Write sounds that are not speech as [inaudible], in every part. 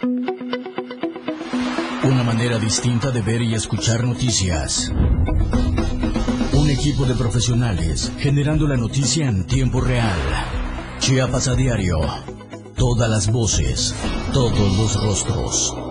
Una manera distinta de ver y escuchar noticias. Un equipo de profesionales generando la noticia en tiempo real. Chiapas a diario. Todas las voces, todos los rostros.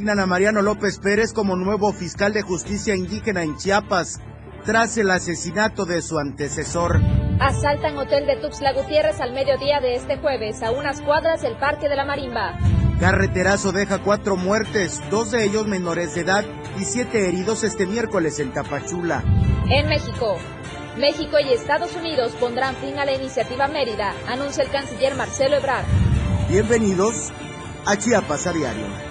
Designan a Mariano López Pérez como nuevo fiscal de justicia indígena en Chiapas tras el asesinato de su antecesor. Asaltan hotel de Tuxtla Gutiérrez al mediodía de este jueves a unas cuadras del Parque de la Marimba. Carreterazo deja cuatro muertes, dos de ellos menores de edad y siete heridos este miércoles en Tapachula. En México, México y Estados Unidos pondrán fin a la iniciativa Mérida, anuncia el canciller Marcelo Ebrard. Bienvenidos a Chiapas a diario.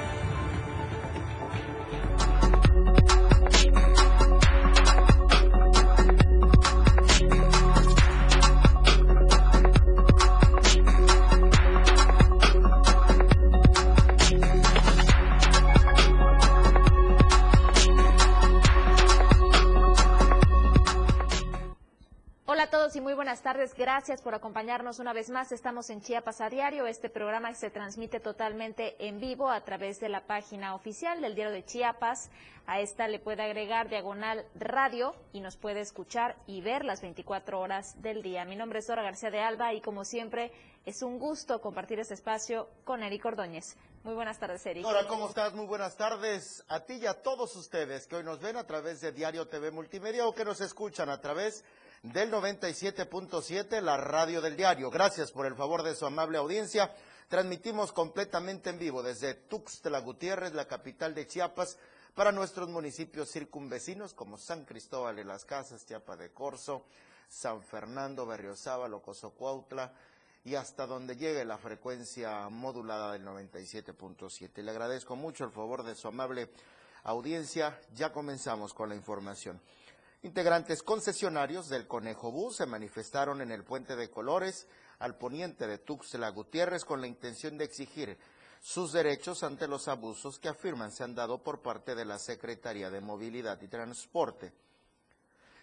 Gracias por acompañarnos una vez más. Estamos en Chiapas a diario. Este programa se transmite totalmente en vivo a través de la página oficial del Diario de Chiapas. A esta le puede agregar diagonal radio y nos puede escuchar y ver las 24 horas del día. Mi nombre es Dora García de Alba y como siempre es un gusto compartir este espacio con Eric Ordóñez. Muy buenas tardes, Eric. Hola, ¿cómo estás? Muy buenas tardes a ti y a todos ustedes que hoy nos ven a través de Diario TV Multimedia o que nos escuchan a través de del 97.7, la radio del diario. Gracias por el favor de su amable audiencia. Transmitimos completamente en vivo desde Tuxtla Gutiérrez, la capital de Chiapas, para nuestros municipios circunvecinos como San Cristóbal de las Casas, Chiapa de Corzo, San Fernando, Berriozábal, Cozocuautla y hasta donde llegue la frecuencia modulada del 97.7. Le agradezco mucho el favor de su amable audiencia. Ya comenzamos con la información. Integrantes concesionarios del Conejo Bus se manifestaron en el Puente de Colores al poniente de Tuxtla Gutiérrez con la intención de exigir sus derechos ante los abusos que afirman se han dado por parte de la Secretaría de Movilidad y Transporte.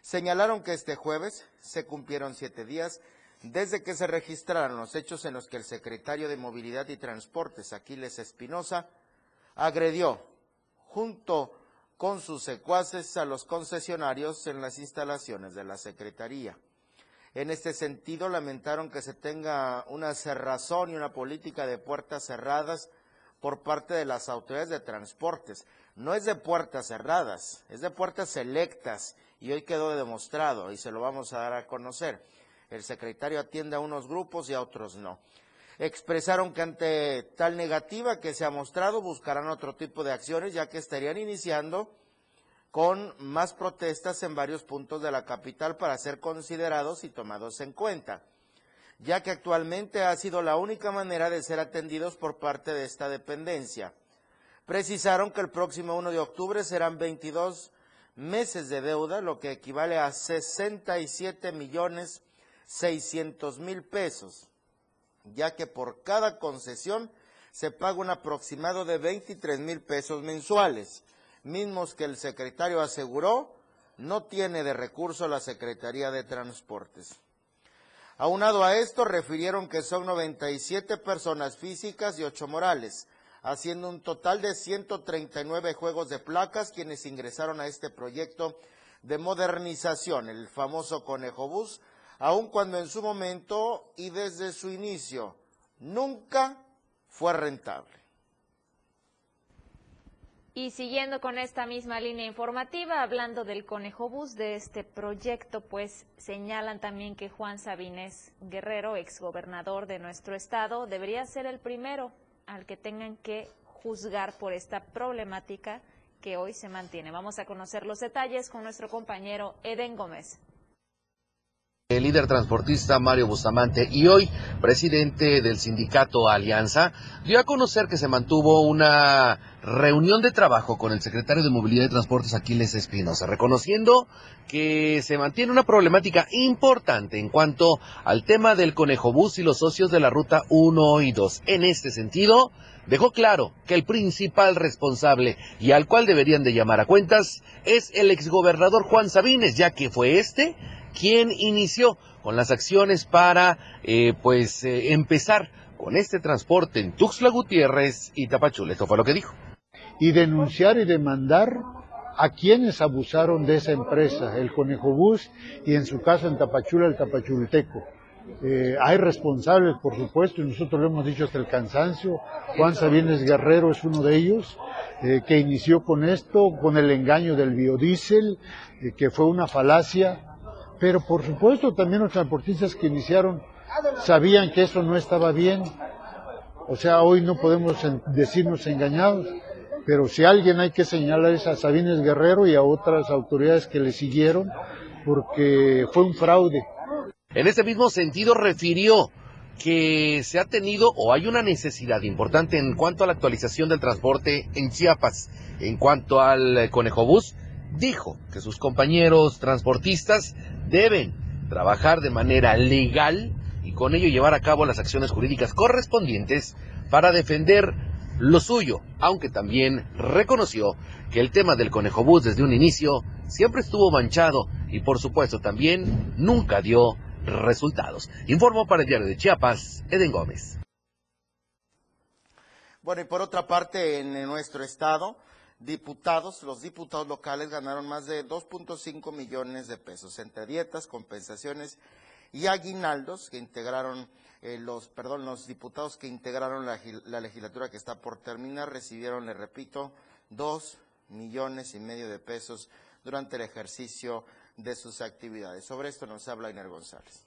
Señalaron que este jueves se cumplieron siete días desde que se registraron los hechos en los que el secretario de Movilidad y Transportes, Aquiles Espinosa, agredió junto con sus secuaces a los concesionarios en las instalaciones de la Secretaría. En este sentido, lamentaron que se tenga una cerrazón y una política de puertas cerradas por parte de las autoridades de transportes. No es de puertas cerradas, es de puertas selectas y hoy quedó demostrado y se lo vamos a dar a conocer. El secretario atiende a unos grupos y a otros no expresaron que ante tal negativa que se ha mostrado buscarán otro tipo de acciones ya que estarían iniciando con más protestas en varios puntos de la capital para ser considerados y tomados en cuenta, ya que actualmente ha sido la única manera de ser atendidos por parte de esta dependencia. Precisaron que el próximo 1 de octubre serán 22 meses de deuda, lo que equivale a 67 millones 600 mil pesos ya que por cada concesión se paga un aproximado de 23 mil pesos mensuales, mismos que el secretario aseguró no tiene de recurso la Secretaría de Transportes. Aunado a esto, refirieron que son 97 personas físicas y 8 morales, haciendo un total de 139 juegos de placas quienes ingresaron a este proyecto de modernización, el famoso Conejo Bus, aun cuando en su momento y desde su inicio nunca fue rentable. Y siguiendo con esta misma línea informativa, hablando del Conejo Bus de este proyecto, pues señalan también que Juan Sabines Guerrero, exgobernador de nuestro estado, debería ser el primero al que tengan que juzgar por esta problemática que hoy se mantiene. Vamos a conocer los detalles con nuestro compañero Eden Gómez. El líder transportista Mario Bustamante y hoy presidente del sindicato Alianza dio a conocer que se mantuvo una reunión de trabajo con el secretario de Movilidad y Transportes Aquiles Espinosa, reconociendo que se mantiene una problemática importante en cuanto al tema del conejo bus y los socios de la ruta 1 y 2. En este sentido, dejó claro que el principal responsable y al cual deberían de llamar a cuentas es el exgobernador Juan Sabines, ya que fue este quien inició con las acciones para eh, pues eh, empezar con este transporte en Tuxtla Gutiérrez y Tapachula. Esto fue lo que dijo. Y denunciar y demandar a quienes abusaron de esa empresa, el Conejo Bus y en su caso en Tapachula el Tapachulteco. Eh, hay responsables, por supuesto, y nosotros lo hemos dicho hasta el cansancio. Juan Sabines Guerrero es uno de ellos, que inició con esto, con el engaño del biodiesel, que fue una falacia, pero por supuesto también los transportistas que iniciaron sabían que eso no estaba bien. O sea, hoy no podemos decirnos engañados, pero si alguien hay que señalar es a Sabines Guerrero y a otras autoridades que le siguieron, porque fue un fraude. En ese mismo sentido refirió que se ha tenido o hay una necesidad importante en cuanto a la actualización del transporte en Chiapas, en cuanto al Conejo Bus, dijo que sus compañeros transportistas deben trabajar de manera legal y con ello llevar a cabo las acciones jurídicas correspondientes para defender lo suyo, aunque también reconoció que el tema del conejo bus desde un inicio siempre estuvo manchado y por supuesto también nunca dio resultados. Informó para el diario de Chiapas, Eden Gómez. Bueno, y por otra parte, en nuestro estado, diputados, los diputados locales ganaron más de 2.5 millones de pesos entre dietas, compensaciones y aguinaldos que integraron eh, los, perdón, los diputados que integraron la, la, legislatura que está por terminar recibieron, le repito, dos millones y medio de pesos durante el ejercicio de sus actividades. Sobre esto nos habla Iner González.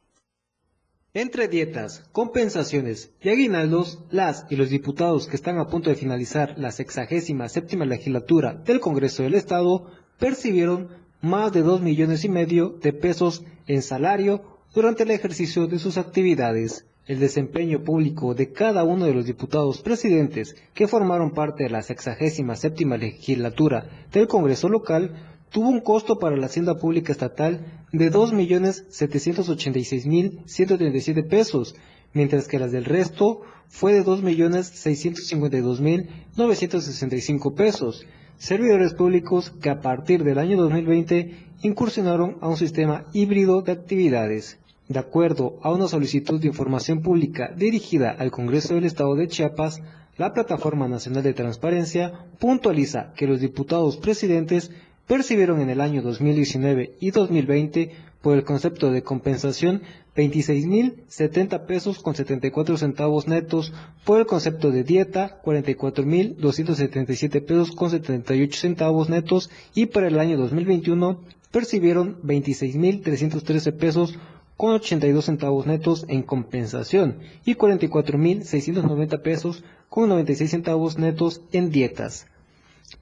Entre dietas, compensaciones y aguinaldos, las y los diputados que están a punto de finalizar la sexagésima séptima legislatura del Congreso del Estado percibieron más de dos millones y medio de pesos en salario durante el ejercicio de sus actividades. El desempeño público de cada uno de los diputados presidentes que formaron parte de la sexagésima séptima legislatura del Congreso local tuvo un costo para la hacienda pública estatal de 2.786.137 pesos, mientras que las del resto fue de 2.652.965 pesos. Servidores públicos que a partir del año 2020 incursionaron a un sistema híbrido de actividades. De acuerdo a una solicitud de información pública dirigida al Congreso del Estado de Chiapas, la Plataforma Nacional de Transparencia puntualiza que los diputados presidentes percibieron en el año 2019 y 2020 por el concepto de compensación 26.070 pesos con 74 centavos netos, por el concepto de dieta 44.277 pesos con 78 centavos netos y para el año 2021 percibieron 26.313 pesos con 82 centavos netos en compensación y 44.690 pesos con 96 centavos netos en dietas.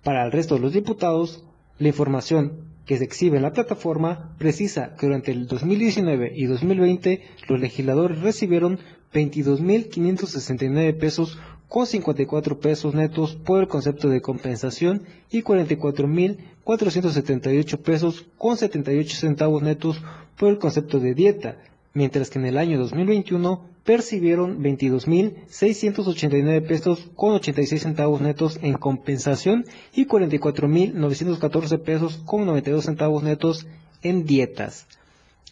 Para el resto de los diputados, la información que se exhibe en la plataforma precisa que durante el 2019 y 2020 los legisladores recibieron 22.569 pesos con 54 pesos netos por el concepto de compensación y 44.478 pesos con 78 centavos netos por el concepto de dieta, mientras que en el año 2021 percibieron 22.689 pesos con 86 centavos netos en compensación y 44.914 pesos con 92 centavos netos en dietas.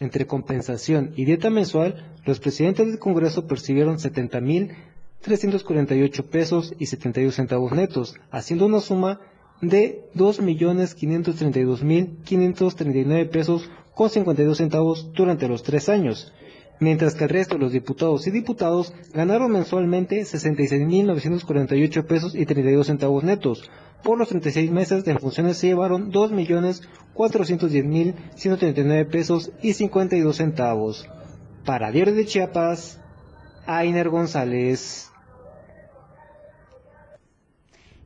Entre compensación y dieta mensual, los presidentes del Congreso percibieron 70.348 pesos y 72 centavos netos, haciendo una suma de 2.532.539 pesos con 52 centavos durante los tres años mientras que el resto de los diputados y diputados ganaron mensualmente 66.948 pesos y 32 centavos netos. Por los 36 meses de funciones se llevaron 2.410.139 pesos y 52 centavos. Para Diario de Chiapas, Ainer González.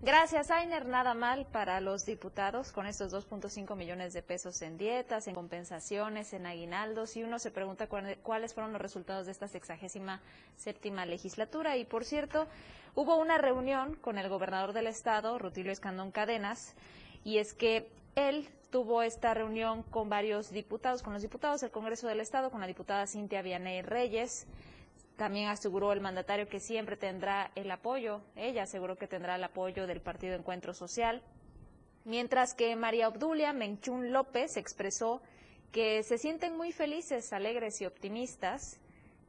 Gracias, Ainer. Nada mal para los diputados con estos 2.5 millones de pesos en dietas, en compensaciones, en aguinaldos. Y uno se pregunta cuáles fueron los resultados de esta sexagésima séptima legislatura. Y por cierto, hubo una reunión con el gobernador del estado, Rutilio Escandón Cadenas, y es que él tuvo esta reunión con varios diputados, con los diputados del Congreso del Estado, con la diputada Cintia Vianey Reyes, también aseguró el mandatario que siempre tendrá el apoyo, ella aseguró que tendrá el apoyo del Partido Encuentro Social, mientras que María Obdulia Menchún López expresó que se sienten muy felices, alegres y optimistas,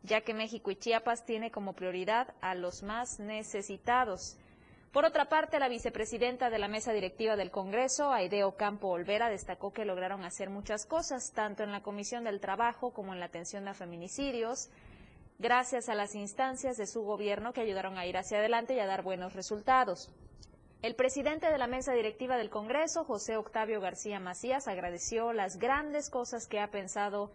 ya que México y Chiapas tiene como prioridad a los más necesitados. Por otra parte, la vicepresidenta de la mesa directiva del Congreso, Aideo Campo Olvera, destacó que lograron hacer muchas cosas, tanto en la Comisión del Trabajo como en la atención a feminicidios, gracias a las instancias de su gobierno que ayudaron a ir hacia adelante y a dar buenos resultados. El presidente de la mesa directiva del Congreso, José Octavio García Macías, agradeció las grandes cosas que ha pensado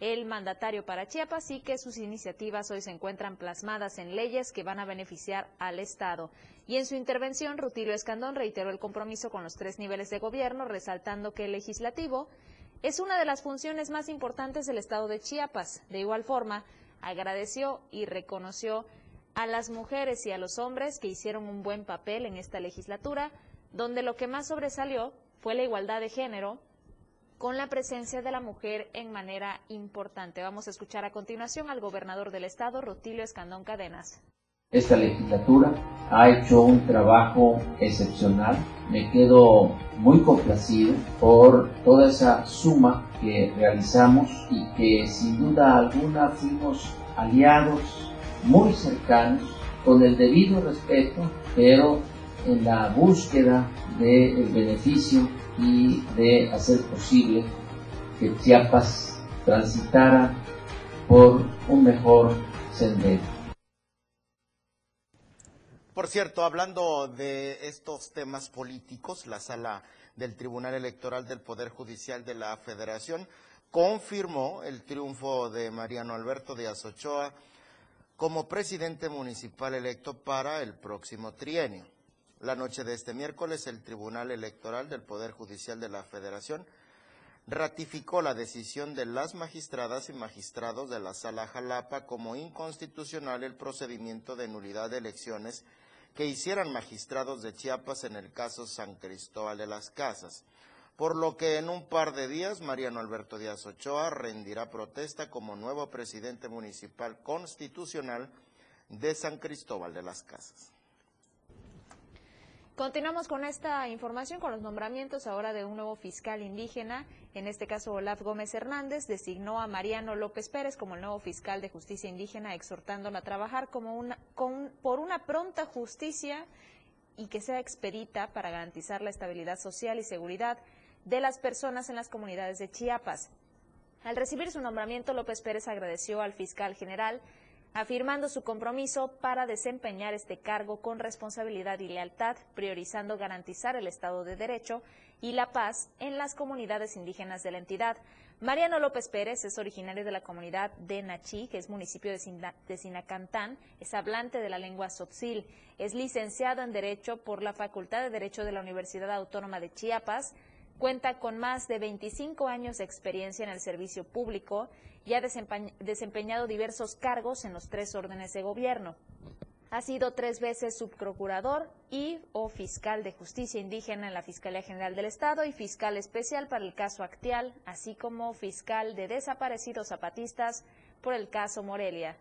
el mandatario para Chiapas y que sus iniciativas hoy se encuentran plasmadas en leyes que van a beneficiar al Estado. Y en su intervención, Rutilio Escandón reiteró el compromiso con los tres niveles de gobierno, resaltando que el legislativo es una de las funciones más importantes del Estado de Chiapas. De igual forma, agradeció y reconoció a las mujeres y a los hombres que hicieron un buen papel en esta legislatura, donde lo que más sobresalió fue la igualdad de género, con la presencia de la mujer en manera importante. Vamos a escuchar a continuación al gobernador del estado, Rutilio Escandón Cadenas. Esta legislatura ha hecho un trabajo excepcional. Me quedo muy complacido por toda esa suma que realizamos y que sin duda alguna fuimos aliados muy cercanos con el debido respeto, pero en la búsqueda del beneficio y de hacer posible que Chiapas transitara por un mejor sendero. Por cierto, hablando de estos temas políticos, la sala del Tribunal Electoral del Poder Judicial de la Federación confirmó el triunfo de Mariano Alberto Díaz Ochoa como presidente municipal electo para el próximo trienio. La noche de este miércoles, el Tribunal Electoral del Poder Judicial de la Federación ratificó la decisión de las magistradas y magistrados de la Sala Jalapa como inconstitucional el procedimiento de nulidad de elecciones que hicieran magistrados de Chiapas en el caso San Cristóbal de las Casas, por lo que en un par de días Mariano Alberto Díaz Ochoa rendirá protesta como nuevo presidente municipal constitucional de San Cristóbal de las Casas. Continuamos con esta información, con los nombramientos ahora de un nuevo fiscal indígena. En este caso, Olaf Gómez Hernández designó a Mariano López Pérez como el nuevo fiscal de justicia indígena, exhortándolo a trabajar como una, por una pronta justicia y que sea expedita para garantizar la estabilidad social y seguridad de las personas en las comunidades de Chiapas. Al recibir su nombramiento, López Pérez agradeció al fiscal general afirmando su compromiso para desempeñar este cargo con responsabilidad y lealtad, priorizando garantizar el Estado de Derecho y la paz en las comunidades indígenas de la entidad. Mariano López Pérez es originario de la comunidad de Nachi, que es municipio de, Sinacantán, es hablante de la lengua sotzil, es licenciado en Derecho por la Facultad de Derecho de la Universidad Autónoma de Chiapas, cuenta con más de 25 años de experiencia en el servicio público y ha desempeñado diversos cargos en los tres órdenes de gobierno. Ha sido tres veces subprocurador y o fiscal de justicia indígena en la Fiscalía General del Estado y fiscal especial para el caso Actial, así como fiscal de desaparecidos zapatistas por el caso Morelia.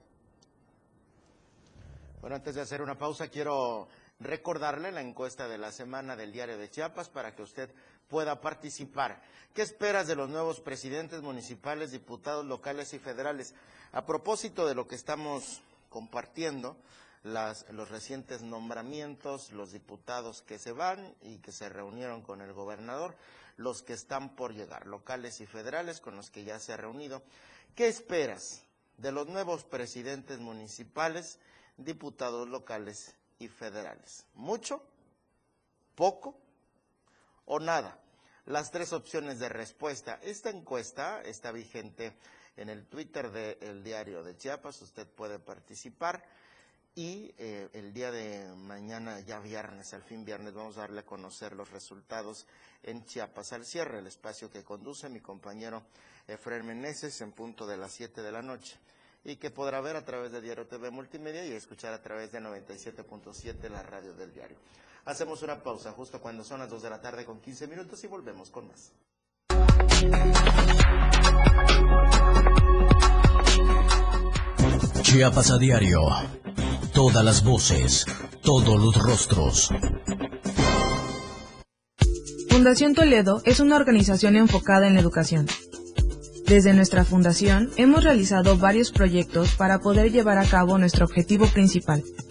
Bueno, antes de hacer una pausa, quiero recordarle la encuesta de la semana del diario de Chiapas para que usted pueda participar. ¿Qué esperas de los nuevos presidentes municipales, diputados locales y federales? A propósito de lo que estamos compartiendo, los recientes nombramientos, los diputados que se van y que se reunieron con el gobernador, los que están por llegar, locales y federales con los que ya se ha reunido. ¿Qué esperas de los nuevos presidentes municipales, diputados locales y federales? ¿Mucho? ¿Poco? O nada. Las tres opciones de respuesta. Esta encuesta está vigente en el Twitter del diario de Chiapas, usted puede participar y eh, el día de mañana, ya viernes, al fin viernes, vamos a darle a conocer los resultados en Chiapas al cierre, el espacio que conduce mi compañero Efraín Meneses en punto de las 7 de la noche y que podrá ver a través de Diario TV Multimedia y escuchar a través de 97.7 la radio del diario. Hacemos una pausa justo cuando son las 2 de la tarde con 15 minutos y volvemos con más. Chiapas a diario. Todas las voces, todos los rostros. Fundación Toledo es una organización enfocada en la educación. Desde nuestra fundación hemos realizado varios proyectos para poder llevar a cabo nuestro objetivo principal,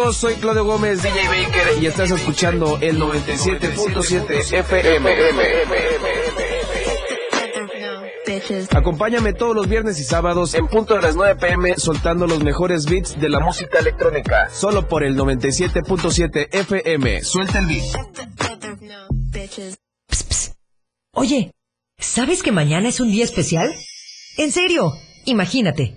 amigos? Soy Claudio Gómez, DJ Baker, y estás escuchando el 97.7 FM. Acompáñame todos los viernes y sábados en punto de las 9 pm soltando los mejores beats de la música electrónica. Solo por el 97.7 FM. Suelta el beat. Pss, pss. Oye, ¿sabes que mañana es un día especial? En serio, imagínate.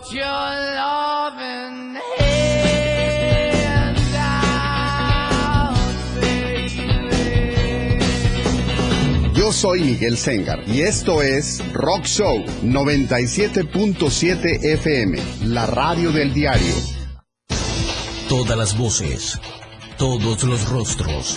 Put your loving hand out, baby. Yo soy Miguel Sengar y esto es Rock Show 97.7 FM, la radio del diario. Todas las voces, todos los rostros.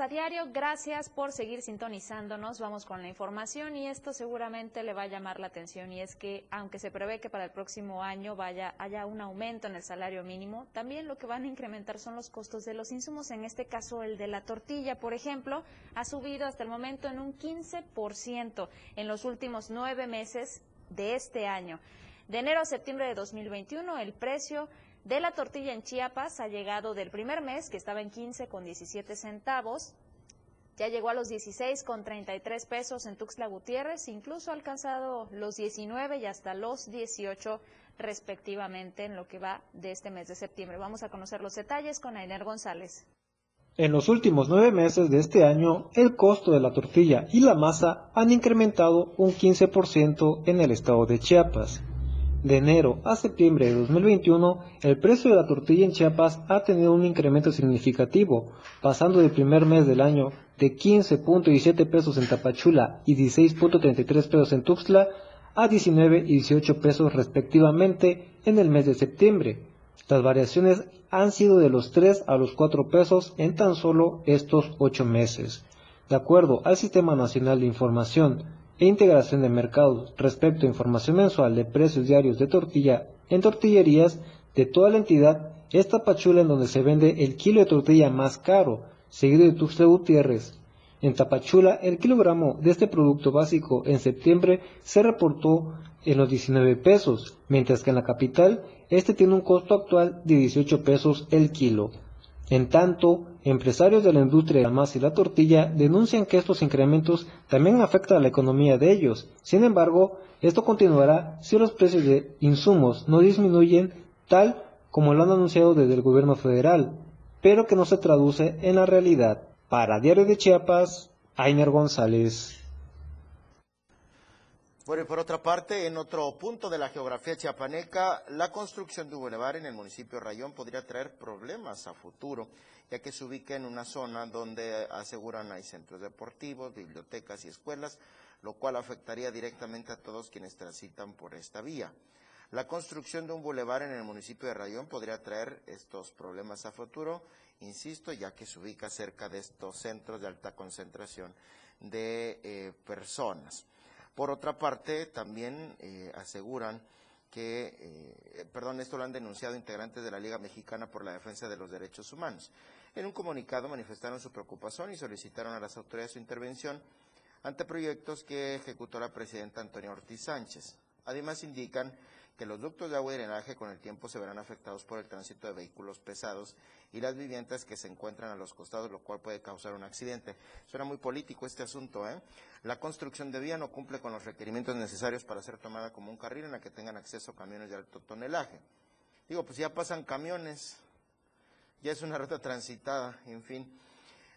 A diario. Gracias por seguir sintonizándonos. Vamos con la información y esto seguramente le va a llamar la atención y es que aunque se prevé que para el próximo año vaya haya un aumento en el salario mínimo, también lo que van a incrementar son los costos de los insumos. En este caso, el de la tortilla, por ejemplo, ha subido hasta el momento en un 15% en los últimos nueve meses de este año. De enero a septiembre de 2021, el precio de la tortilla en Chiapas ha llegado del primer mes, que estaba en 15 con 17 centavos, ya llegó a los 16 con 33 pesos en Tuxtla Gutiérrez, incluso ha alcanzado los 19 y hasta los 18 respectivamente en lo que va de este mes de septiembre. Vamos a conocer los detalles con Ainer González. En los últimos nueve meses de este año, el costo de la tortilla y la masa han incrementado un 15% en el estado de Chiapas. De enero a septiembre de 2021, el precio de la tortilla en Chiapas ha tenido un incremento significativo, pasando del primer mes del año de 15.17 pesos en Tapachula y 16.33 pesos en Tuxtla a 19 y 18 pesos respectivamente en el mes de septiembre. Las variaciones han sido de los 3 a los 4 pesos en tan solo estos 8 meses. De acuerdo al Sistema Nacional de Información e Integración de Mercados respecto a información mensual de precios diarios de tortilla en tortillerías de toda la entidad, esta pachula en donde se vende el kilo de tortilla más caro, seguido de Tuxtla Gutiérrez, En Tapachula, el kilogramo de este producto básico en septiembre se reportó en los 19 pesos, mientras que en la capital este tiene un costo actual de 18 pesos el kilo. En tanto, empresarios de la industria de la masa y la tortilla denuncian que estos incrementos también afectan a la economía de ellos. Sin embargo, esto continuará si los precios de insumos no disminuyen tal como lo han anunciado desde el gobierno federal, pero que no se traduce en la realidad. Para Diario de Chiapas, Ainer González. Bueno, y por otra parte, en otro punto de la geografía chiapaneca, la construcción de un bulevar en el municipio de Rayón podría traer problemas a futuro, ya que se ubica en una zona donde aseguran hay centros deportivos, bibliotecas y escuelas, lo cual afectaría directamente a todos quienes transitan por esta vía. La construcción de un bulevar en el municipio de Rayón podría traer estos problemas a futuro, insisto, ya que se ubica cerca de estos centros de alta concentración de eh, personas. Por otra parte, también eh, aseguran que, eh, perdón, esto lo han denunciado integrantes de la Liga Mexicana por la Defensa de los Derechos Humanos. En un comunicado manifestaron su preocupación y solicitaron a las autoridades su intervención ante proyectos que ejecutó la presidenta Antonia Ortiz Sánchez. Además, indican que los ductos de agua y drenaje con el tiempo se verán afectados por el tránsito de vehículos pesados y las viviendas que se encuentran a los costados, lo cual puede causar un accidente. Suena muy político este asunto, ¿eh? La construcción de vía no cumple con los requerimientos necesarios para ser tomada como un carril en la que tengan acceso camiones de alto tonelaje. Digo, pues ya pasan camiones, ya es una ruta transitada, en fin.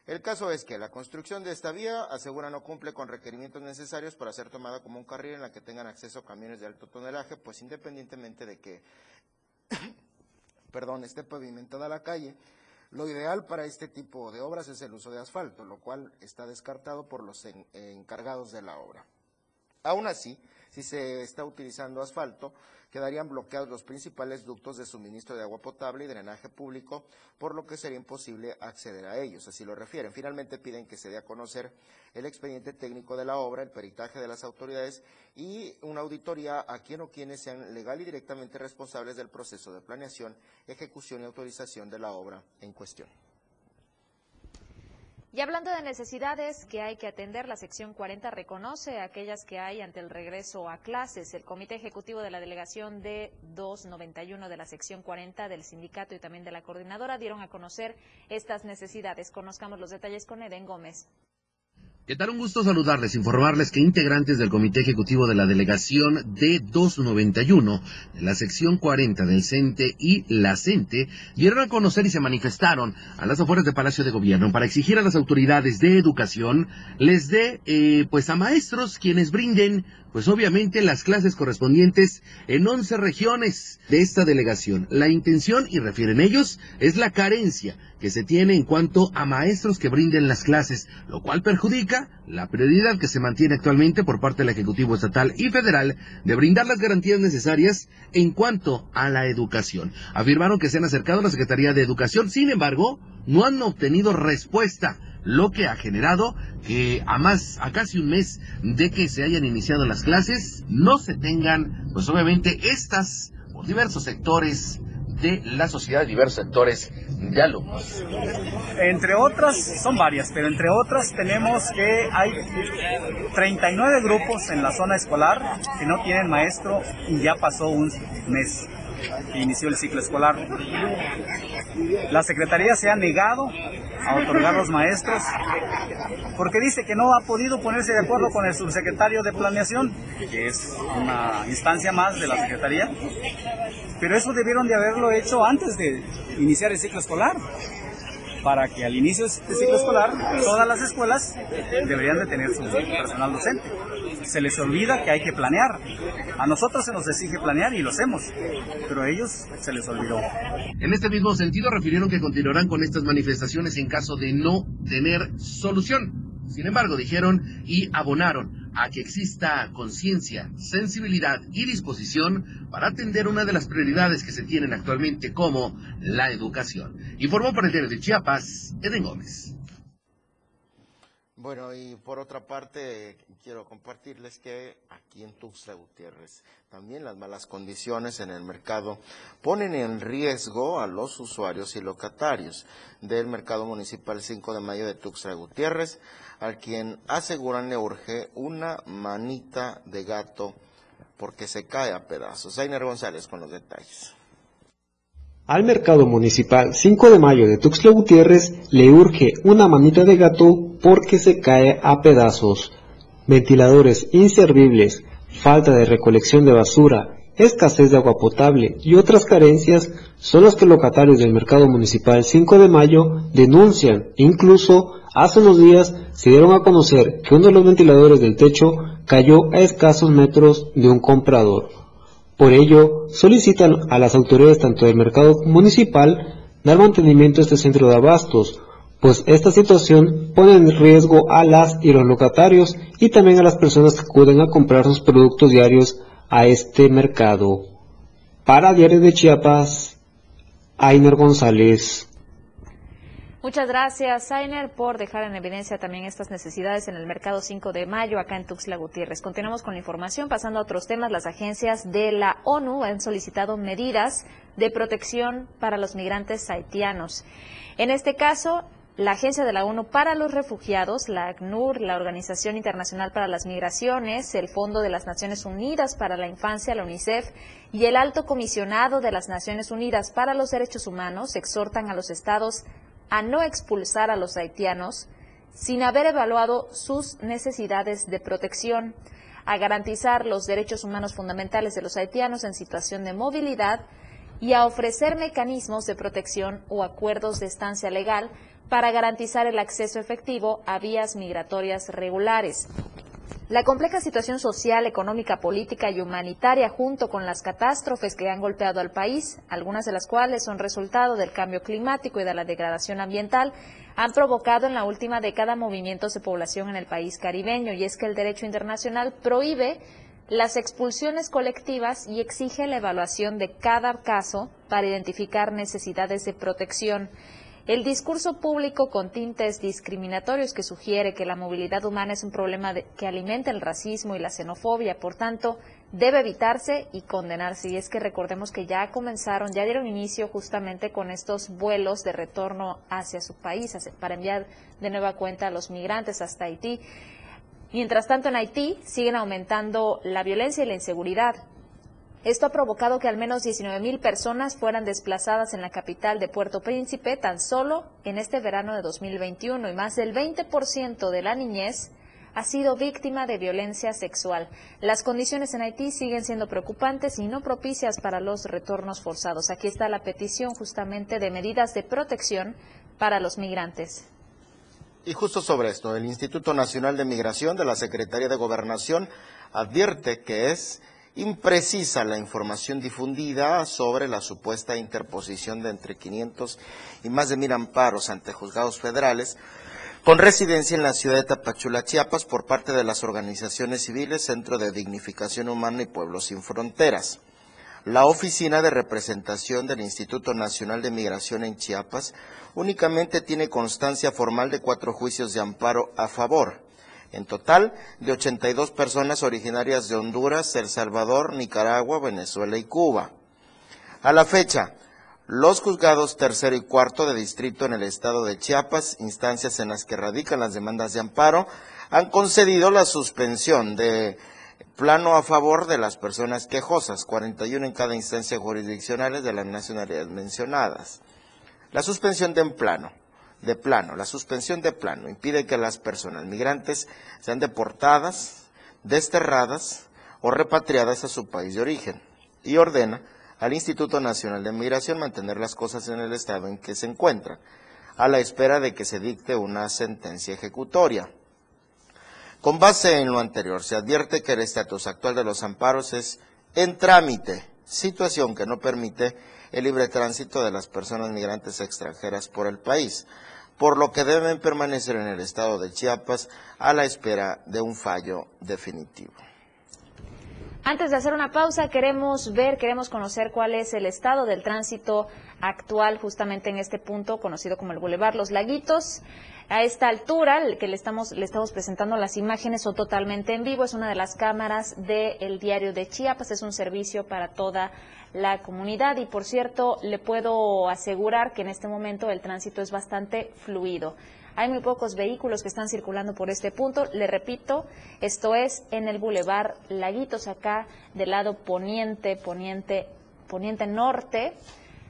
El caso es que la construcción de esta vía asegura no cumple con requerimientos necesarios para ser tomada como un carril en la que tengan acceso camiones de alto tonelaje, pues independientemente de que, [coughs] perdón, esté pavimentada la calle, lo ideal para este tipo de obras es el uso de asfalto, lo cual está descartado por los encargados de la obra. Aún así, si se está utilizando asfalto, quedarían bloqueados los principales ductos de suministro de agua potable y drenaje público, por lo que sería imposible acceder a ellos, así lo refieren. Finalmente piden que se dé a conocer el expediente técnico de la obra, el peritaje de las autoridades y una auditoría a quien o quienes sean legal y directamente responsables del proceso de planeación, ejecución y autorización de la obra en cuestión. Y hablando de necesidades que hay que atender, la sección 40 reconoce aquellas que hay ante el regreso a clases. El Comité Ejecutivo de la Delegación de 291 de la sección 40 del sindicato y también de la coordinadora dieron a conocer estas necesidades. Conozcamos los detalles con Eden Gómez. ¿Qué tal? Un gusto saludarles, informarles que integrantes del Comité Ejecutivo de la Delegación D291, de la sección 40 del CENTE y la CENTE, dieron a conocer y se manifestaron a las afueras del Palacio de Gobierno para exigir a las autoridades de educación les dé, eh, pues a maestros quienes brinden pues obviamente las clases correspondientes en 11 regiones de esta delegación. La intención, y refieren ellos, es la carencia que se tiene en cuanto a maestros que brinden las clases, lo cual perjudica la prioridad que se mantiene actualmente por parte del Ejecutivo Estatal y Federal de brindar las garantías necesarias en cuanto a la educación. Afirmaron que se han acercado a la Secretaría de Educación, sin embargo, no han obtenido respuesta lo que ha generado que a más, a casi un mes de que se hayan iniciado las clases, no se tengan, pues obviamente estas, por diversos sectores de la sociedad, diversos sectores de alumnos. Entre otras, son varias, pero entre otras tenemos que hay 39 grupos en la zona escolar que no tienen maestro y ya pasó un mes que inició el ciclo escolar. La Secretaría se ha negado a otorgar los maestros porque dice que no ha podido ponerse de acuerdo con el subsecretario de Planeación, que es una instancia más de la Secretaría, pero eso debieron de haberlo hecho antes de iniciar el ciclo escolar para que al inicio de este ciclo escolar todas las escuelas deberían de tener su personal docente. Se les olvida que hay que planear. A nosotros se nos exige planear y lo hacemos, pero a ellos se les olvidó. En este mismo sentido, refirieron que continuarán con estas manifestaciones en caso de no tener solución. Sin embargo, dijeron y abonaron a que exista conciencia, sensibilidad y disposición para atender una de las prioridades que se tienen actualmente como la educación. Informó para el diario de Chiapas, Eden Gómez. Bueno, y por otra parte, quiero compartirles que aquí en Tuxtla Gutiérrez también las malas condiciones en el mercado ponen en riesgo a los usuarios y locatarios del mercado municipal 5 de mayo de Tuxtla Gutiérrez, al quien aseguran le urge una manita de gato porque se cae a pedazos. Ainer González con los detalles. Al mercado municipal 5 de mayo de Tuxtla Gutiérrez le urge una manita de gato porque se cae a pedazos. Ventiladores inservibles, falta de recolección de basura, escasez de agua potable y otras carencias son las que locatarios del mercado municipal 5 de mayo denuncian. Incluso hace unos días se dieron a conocer que uno de los ventiladores del techo cayó a escasos metros de un comprador. Por ello, solicitan a las autoridades tanto del mercado municipal dar mantenimiento a este centro de abastos, pues esta situación pone en riesgo a las y los locatarios y también a las personas que acuden a comprar sus productos diarios a este mercado. Para Diario de Chiapas, Ainer González. Muchas gracias, Sainer, por dejar en evidencia también estas necesidades en el mercado 5 de mayo acá en Tuxtla Gutiérrez. Continuamos con la información. Pasando a otros temas, las agencias de la ONU han solicitado medidas de protección para los migrantes haitianos. En este caso, la Agencia de la ONU para los Refugiados, la ACNUR, la Organización Internacional para las Migraciones, el Fondo de las Naciones Unidas para la Infancia, la UNICEF, y el Alto Comisionado de las Naciones Unidas para los Derechos Humanos exhortan a los estados a no expulsar a los haitianos sin haber evaluado sus necesidades de protección, a garantizar los derechos humanos fundamentales de los haitianos en situación de movilidad y a ofrecer mecanismos de protección o acuerdos de estancia legal para garantizar el acceso efectivo a vías migratorias regulares. La compleja situación social, económica, política y humanitaria junto con las catástrofes que han golpeado al país, algunas de las cuales son resultado del cambio climático y de la degradación ambiental, han provocado en la última década movimientos de población en el país caribeño y es que el derecho internacional prohíbe las expulsiones colectivas y exige la evaluación de cada caso para identificar necesidades de protección. El discurso público con tintes discriminatorios que sugiere que la movilidad humana es un problema que alimenta el racismo y la xenofobia, por tanto, debe evitarse y condenarse. Y es que recordemos que ya comenzaron, ya dieron inicio justamente con estos vuelos de retorno hacia su país para enviar de nueva cuenta a los migrantes hasta Haití. Mientras tanto, en Haití siguen aumentando la violencia y la inseguridad. Esto ha provocado que al menos 19.000 personas fueran desplazadas en la capital de Puerto Príncipe tan solo en este verano de 2021 y más del 20% de la niñez ha sido víctima de violencia sexual. Las condiciones en Haití siguen siendo preocupantes y no propicias para los retornos forzados. Aquí está la petición justamente de medidas de protección para los migrantes. Y justo sobre esto, el Instituto Nacional de Migración de la Secretaría de Gobernación advierte que es imprecisa la información difundida sobre la supuesta interposición de entre 500 y más de mil amparos ante juzgados federales con residencia en la ciudad de Tapachula, Chiapas, por parte de las organizaciones civiles Centro de Dignificación Humana y Pueblos Sin Fronteras. La Oficina de Representación del Instituto Nacional de Migración en Chiapas únicamente tiene constancia formal de cuatro juicios de amparo a favor en total de 82 personas originarias de Honduras, El Salvador, Nicaragua, Venezuela y Cuba. A la fecha, los juzgados tercero y cuarto de distrito en el estado de Chiapas, instancias en las que radican las demandas de amparo, han concedido la suspensión de plano a favor de las personas quejosas, 41 en cada instancia jurisdiccional de las nacionalidades mencionadas. La suspensión de en plano de plano, la suspensión de plano impide que las personas migrantes sean deportadas, desterradas o repatriadas a su país de origen y ordena al Instituto Nacional de Migración mantener las cosas en el estado en que se encuentran, a la espera de que se dicte una sentencia ejecutoria. Con base en lo anterior, se advierte que el estatus actual de los amparos es en trámite, situación que no permite el libre tránsito de las personas migrantes extranjeras por el país, por lo que deben permanecer en el estado de Chiapas a la espera de un fallo definitivo. Antes de hacer una pausa, queremos ver, queremos conocer cuál es el estado del tránsito actual justamente en este punto conocido como el Boulevard Los Laguitos. A esta altura, el que le estamos, le estamos presentando las imágenes son totalmente en vivo. Es una de las cámaras del diario de Chiapas. Es un servicio para toda la comunidad y por cierto le puedo asegurar que en este momento el tránsito es bastante fluido. Hay muy pocos vehículos que están circulando por este punto. Le repito, esto es en el Boulevard Laguitos, acá del lado poniente, poniente, poniente norte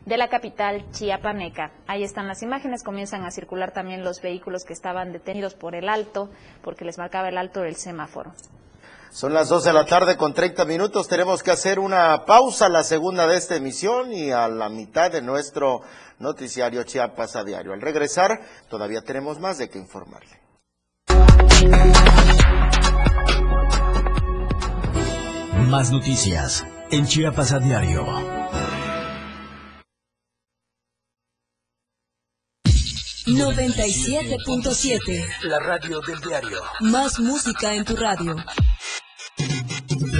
de la capital chiapaneca. Ahí están las imágenes, comienzan a circular también los vehículos que estaban detenidos por el alto, porque les marcaba el alto del semáforo. Son las 12 de la tarde con 30 minutos. Tenemos que hacer una pausa, la segunda de esta emisión y a la mitad de nuestro noticiario Chiapas a diario. Al regresar, todavía tenemos más de qué informarle. Más noticias en Chiapas a diario. ...97.7... La radio del diario. Más música en tu radio.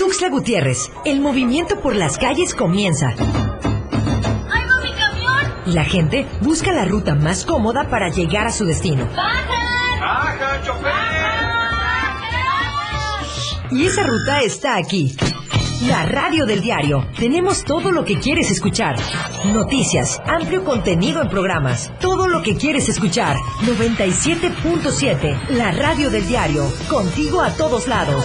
Tuxtla Gutiérrez, el movimiento por las calles comienza. ¡Ahí va mi camión! Y la gente busca la ruta más cómoda para llegar a su destino. ¡Bajan! ¡Baja, chofer! Y esa ruta está aquí. La radio del diario. Tenemos todo lo que quieres escuchar. Noticias, amplio contenido en programas. Todo lo que quieres escuchar. 97.7. La radio del diario. Contigo a todos lados.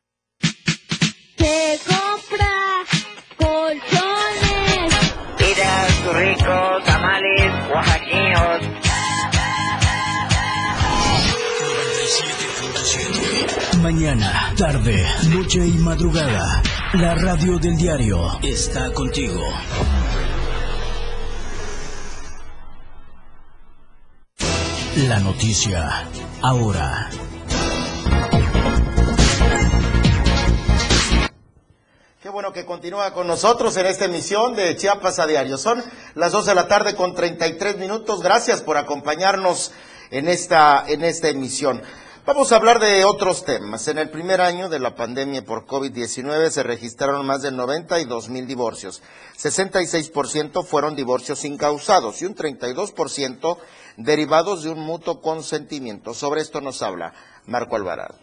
Se compra colchones. Mira tus ricos tamales oaxaqueños. Mañana, tarde, noche y madrugada. La radio del diario está contigo. La noticia ahora. Bueno que continúa con nosotros en esta emisión de Chiapas a Diario. Son las 2 de la tarde con 33 minutos. Gracias por acompañarnos en esta, en esta emisión. Vamos a hablar de otros temas. En el primer año de la pandemia por COVID-19 se registraron más de 92 mil divorcios. 66% fueron divorcios incausados y un 32% derivados de un mutuo consentimiento. Sobre esto nos habla Marco Alvarado.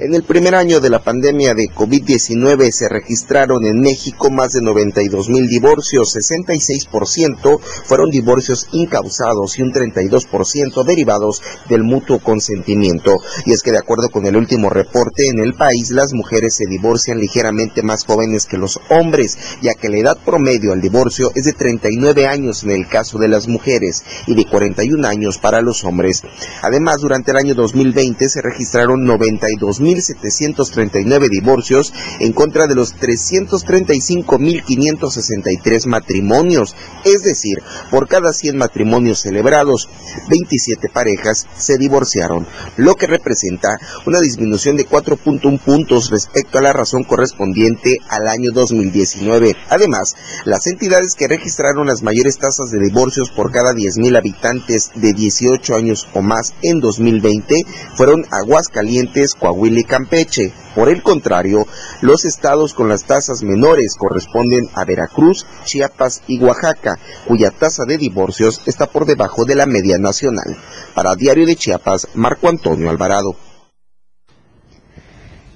En el primer año de la pandemia de COVID-19 se registraron en México más de 92 mil divorcios, 66% fueron divorcios incausados y un 32% derivados del mutuo consentimiento. Y es que de acuerdo con el último reporte, en el país las mujeres se divorcian ligeramente más jóvenes que los hombres, ya que la edad promedio al divorcio es de 39 años en el caso de las mujeres y de 41 años para los hombres. Además, durante el año 2020 se registraron 92 2.739 divorcios en contra de los 335.563 matrimonios, es decir, por cada 100 matrimonios celebrados, 27 parejas se divorciaron, lo que representa una disminución de 4.1 puntos respecto a la razón correspondiente al año 2019. Además, las entidades que registraron las mayores tasas de divorcios por cada 10.000 habitantes de 18 años o más en 2020 fueron Aguascalientes, Coahuila y Campeche. Por el contrario, los estados con las tasas menores corresponden a Veracruz, Chiapas y Oaxaca, cuya tasa de divorcios está por debajo de la media nacional. Para Diario de Chiapas, Marco Antonio Alvarado.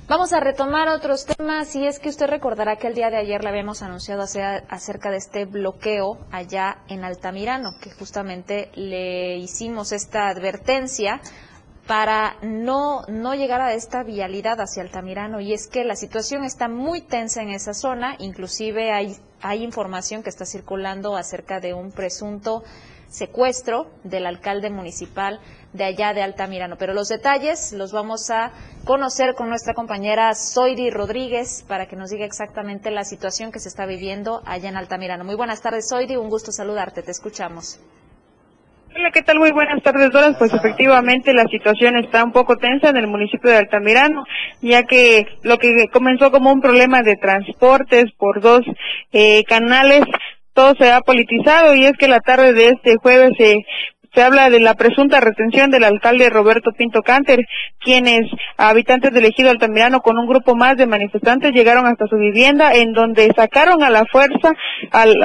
Vamos a retomar otros temas y es que usted recordará que el día de ayer le habíamos anunciado acerca de este bloqueo allá en Altamirano, que justamente le hicimos esta advertencia para no, no llegar a esta vialidad hacia Altamirano y es que la situación está muy tensa en esa zona, inclusive hay, hay información que está circulando acerca de un presunto secuestro del alcalde municipal de allá de Altamirano. Pero los detalles los vamos a conocer con nuestra compañera Zoidi Rodríguez para que nos diga exactamente la situación que se está viviendo allá en Altamirano. Muy buenas tardes, Zoidi, un gusto saludarte, te escuchamos. Hola, ¿qué tal? Muy buenas tardes, Doras. Pues efectivamente la situación está un poco tensa en el municipio de Altamirano, ya que lo que comenzó como un problema de transportes por dos eh, canales, todo se ha politizado y es que la tarde de este jueves se se habla de la presunta retención del alcalde Roberto Pinto Canter, quienes, habitantes del ejido Altamirano, con un grupo más de manifestantes, llegaron hasta su vivienda, en donde sacaron a la fuerza al,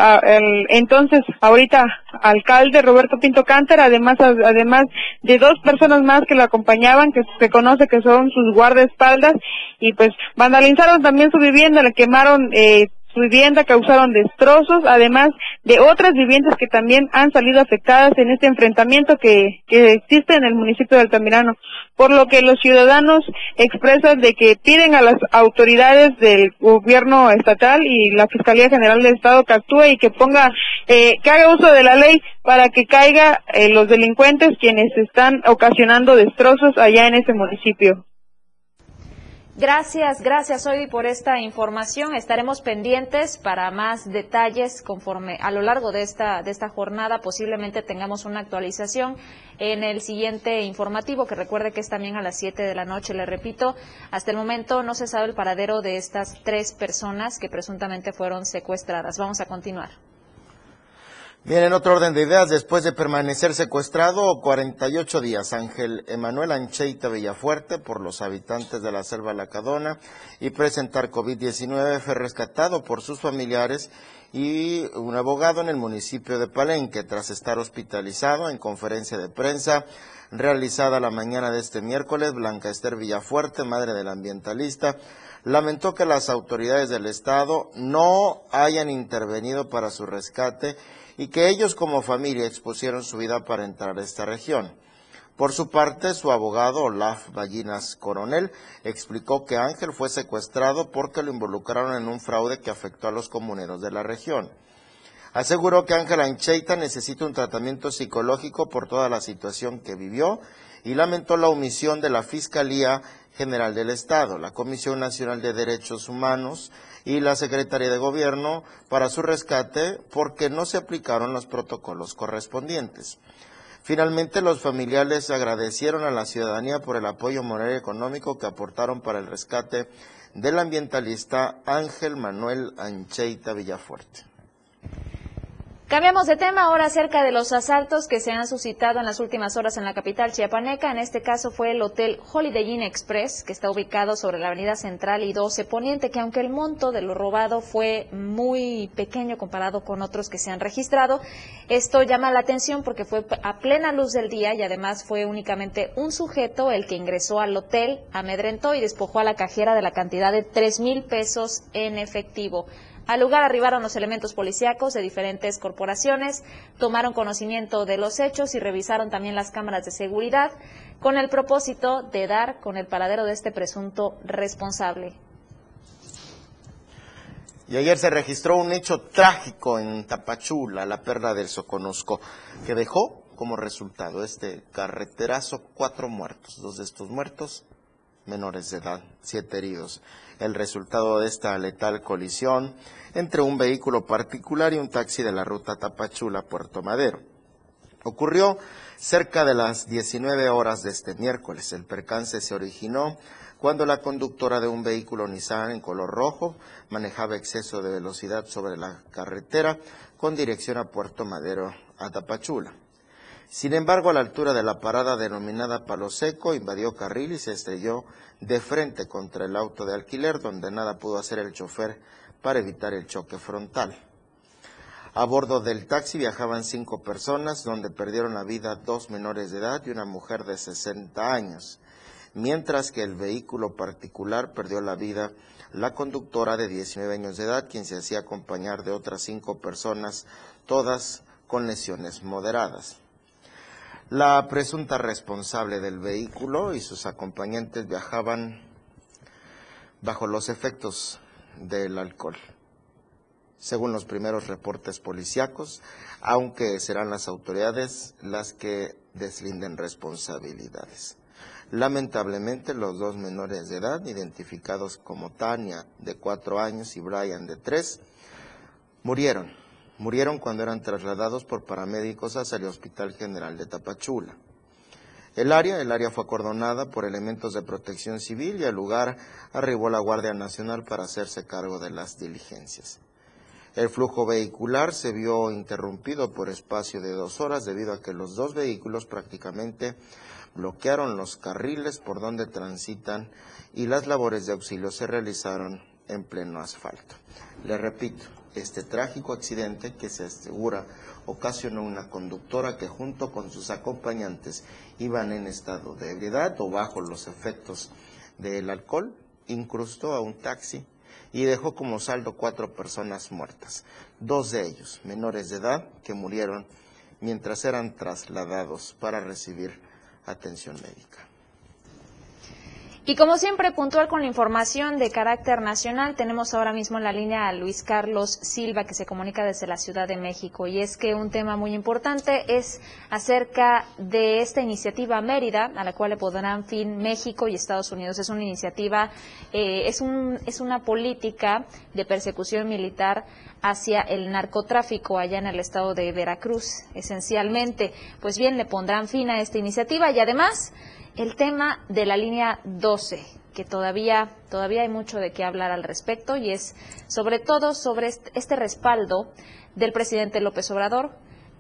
entonces, ahorita, alcalde Roberto Pinto Canter, además, además de dos personas más que lo acompañaban, que se conoce que son sus guardaespaldas, y pues vandalizaron también su vivienda, le quemaron eh, vivienda causaron destrozos, además de otras viviendas que también han salido afectadas en este enfrentamiento que, que existe en el municipio de Altamirano, por lo que los ciudadanos expresan de que piden a las autoridades del gobierno estatal y la Fiscalía General del Estado que actúe y que ponga, eh, que haga uso de la ley para que caiga eh, los delincuentes quienes están ocasionando destrozos allá en ese municipio. Gracias, gracias hoy por esta información. Estaremos pendientes para más detalles conforme a lo largo de esta, de esta jornada. Posiblemente tengamos una actualización en el siguiente informativo, que recuerde que es también a las 7 de la noche. Le repito, hasta el momento no se sabe el paradero de estas tres personas que presuntamente fueron secuestradas. Vamos a continuar. Bien, en otro orden de ideas, después de permanecer secuestrado 48 días, Ángel Emanuel Ancheita Villafuerte por los habitantes de la selva Lacadona y presentar COVID-19 fue rescatado por sus familiares y un abogado en el municipio de Palenque tras estar hospitalizado en conferencia de prensa realizada la mañana de este miércoles. Blanca Esther Villafuerte, madre del ambientalista, lamentó que las autoridades del Estado no hayan intervenido para su rescate y que ellos como familia expusieron su vida para entrar a esta región. Por su parte, su abogado, Olaf Ballinas Coronel, explicó que Ángel fue secuestrado porque lo involucraron en un fraude que afectó a los comuneros de la región. Aseguró que Ángel Ancheita necesita un tratamiento psicológico por toda la situación que vivió y lamentó la omisión de la Fiscalía General del Estado, la Comisión Nacional de Derechos Humanos, y la Secretaría de Gobierno para su rescate porque no se aplicaron los protocolos correspondientes. Finalmente, los familiares agradecieron a la ciudadanía por el apoyo moral y económico que aportaron para el rescate del ambientalista Ángel Manuel Ancheita Villafuerte. Cambiamos de tema ahora acerca de los asaltos que se han suscitado en las últimas horas en la capital chiapaneca. En este caso fue el hotel Holiday Inn Express, que está ubicado sobre la avenida Central y 12 Poniente, que aunque el monto de lo robado fue muy pequeño comparado con otros que se han registrado, esto llama la atención porque fue a plena luz del día y además fue únicamente un sujeto el que ingresó al hotel, amedrentó y despojó a la cajera de la cantidad de tres mil pesos en efectivo. Al lugar arribaron los elementos policíacos de diferentes corporaciones, tomaron conocimiento de los hechos y revisaron también las cámaras de seguridad con el propósito de dar con el paradero de este presunto responsable. Y ayer se registró un hecho trágico en Tapachula, la perla del Soconusco, que dejó como resultado este carreterazo cuatro muertos. Dos de estos muertos menores de edad, siete heridos. El resultado de esta letal colisión entre un vehículo particular y un taxi de la ruta Tapachula-Puerto Madero. Ocurrió cerca de las 19 horas de este miércoles. El percance se originó cuando la conductora de un vehículo Nissan en color rojo manejaba exceso de velocidad sobre la carretera con dirección a Puerto Madero, a Tapachula. Sin embargo, a la altura de la parada denominada Palo Seco, invadió carril y se estrelló de frente contra el auto de alquiler, donde nada pudo hacer el chofer para evitar el choque frontal. A bordo del taxi viajaban cinco personas, donde perdieron la vida dos menores de edad y una mujer de 60 años, mientras que el vehículo particular perdió la vida la conductora de 19 años de edad, quien se hacía acompañar de otras cinco personas, todas con lesiones moderadas. La presunta responsable del vehículo y sus acompañantes viajaban bajo los efectos del alcohol. Según los primeros reportes policíacos, aunque serán las autoridades las que deslinden responsabilidades. Lamentablemente, los dos menores de edad, identificados como Tania, de cuatro años, y Brian, de tres, murieron. Murieron cuando eran trasladados por paramédicos hacia el Hospital General de Tapachula. El área, el área fue acordonada por elementos de protección civil y al lugar arribó la Guardia Nacional para hacerse cargo de las diligencias. El flujo vehicular se vio interrumpido por espacio de dos horas debido a que los dos vehículos prácticamente bloquearon los carriles por donde transitan y las labores de auxilio se realizaron en pleno asfalto. Le repito, este trágico accidente que se asegura ocasionó una conductora que junto con sus acompañantes iban en estado de ebriedad o bajo los efectos del alcohol, incrustó a un taxi y dejó como saldo cuatro personas muertas, dos de ellos menores de edad que murieron mientras eran trasladados para recibir atención médica. Y como siempre, puntual con la información de carácter nacional, tenemos ahora mismo en la línea a Luis Carlos Silva, que se comunica desde la Ciudad de México. Y es que un tema muy importante es acerca de esta iniciativa Mérida, a la cual le pondrán fin México y Estados Unidos. Es una iniciativa, eh, es, un, es una política de persecución militar hacia el narcotráfico allá en el estado de Veracruz, esencialmente. Pues bien, le pondrán fin a esta iniciativa y además el tema de la línea 12, que todavía, todavía hay mucho de qué hablar al respecto y es sobre todo sobre este respaldo del presidente López Obrador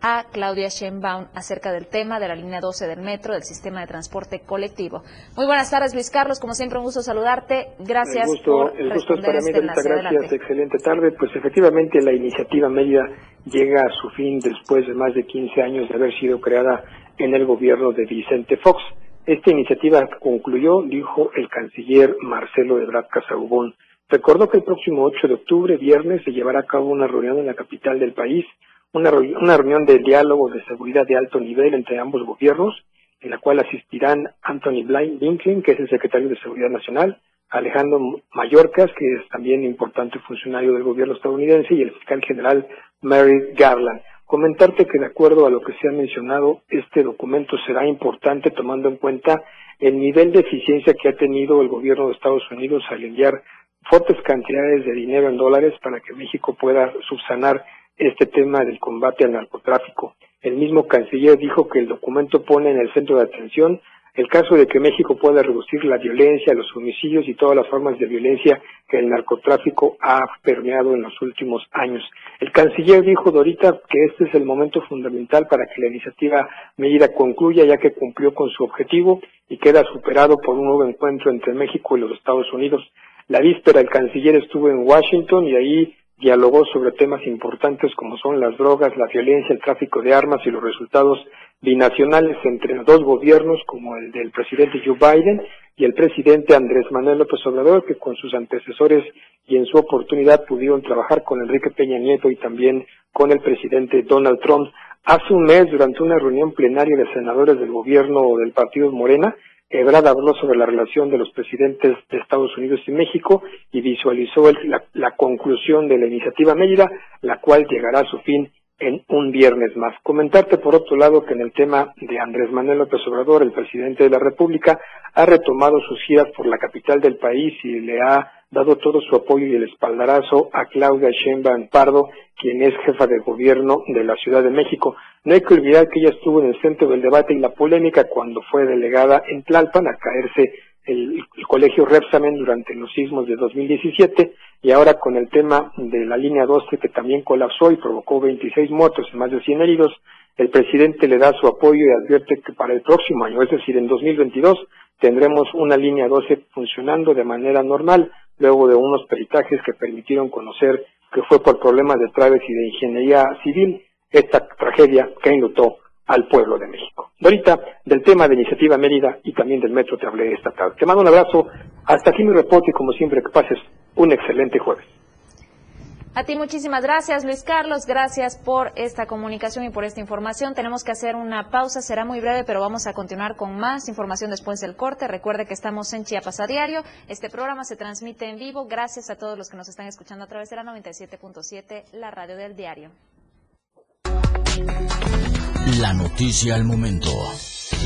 a Claudia Sheinbaum acerca del tema de la línea 12 del metro, del sistema de transporte colectivo. Muy buenas tardes, Luis Carlos. Como siempre, un gusto saludarte. Gracias el gusto, por El gusto es para mí, este. Gracias. Excelente tarde. Pues efectivamente, la iniciativa Mérida llega a su fin después de más de 15 años de haber sido creada en el gobierno de Vicente Fox. Esta iniciativa concluyó, dijo el canciller Marcelo Ebrard Casaubón. Recordó que el próximo 8 de octubre, viernes, se llevará a cabo una reunión en la capital del país, una, una reunión de diálogo de seguridad de alto nivel entre ambos gobiernos, en la cual asistirán Anthony Blinken, que es el secretario de Seguridad Nacional, Alejandro Mayorkas, que es también importante funcionario del gobierno estadounidense, y el fiscal general Mary Garland. Comentarte que de acuerdo a lo que se ha mencionado, este documento será importante tomando en cuenta el nivel de eficiencia que ha tenido el gobierno de Estados Unidos al enviar fuertes cantidades de dinero en dólares para que México pueda subsanar este tema del combate al narcotráfico. El mismo canciller dijo que el documento pone en el centro de atención el caso de que México pueda reducir la violencia, los homicidios y todas las formas de violencia que el narcotráfico ha permeado en los últimos años. El canciller dijo, Dorita, que este es el momento fundamental para que la iniciativa medida concluya, ya que cumplió con su objetivo y queda superado por un nuevo encuentro entre México y los Estados Unidos. La víspera el canciller estuvo en Washington y ahí dialogó sobre temas importantes como son las drogas, la violencia, el tráfico de armas y los resultados binacionales entre los dos gobiernos como el del presidente Joe Biden y el presidente Andrés Manuel López Obrador, que con sus antecesores y en su oportunidad pudieron trabajar con Enrique Peña Nieto y también con el presidente Donald Trump. Hace un mes, durante una reunión plenaria de senadores del gobierno del partido Morena, Ebrard habló sobre la relación de los presidentes de Estados Unidos y México y visualizó la, la conclusión de la iniciativa Mérida, la cual llegará a su fin en un viernes más. Comentarte por otro lado que en el tema de Andrés Manuel López Obrador, el presidente de la República, ha retomado sus giras por la capital del país y le ha dado todo su apoyo y el espaldarazo a Claudia Sheinbaum Pardo, quien es jefa de gobierno de la Ciudad de México. No hay que olvidar que ella estuvo en el centro del debate y la polémica cuando fue delegada en Tlalpan a caerse el, el, colegio Repsamen durante los sismos de 2017 y ahora con el tema de la línea 12 que también colapsó y provocó 26 muertos y más de 100 heridos, el presidente le da su apoyo y advierte que para el próximo año, es decir, en 2022, tendremos una línea 12 funcionando de manera normal, luego de unos peritajes que permitieron conocer que fue por problemas de traves y de ingeniería civil esta tragedia que enlutó al pueblo de México. Ahorita, del tema de Iniciativa Mérida y también del metro te hablé esta tarde. Te mando un abrazo. Hasta aquí mi reporte y como siempre que pases un excelente jueves. A ti muchísimas gracias, Luis Carlos. Gracias por esta comunicación y por esta información. Tenemos que hacer una pausa, será muy breve, pero vamos a continuar con más información después del corte. Recuerde que estamos en Chiapas a diario. Este programa se transmite en vivo. Gracias a todos los que nos están escuchando a través de la 97.7, la radio del diario. La noticia al momento.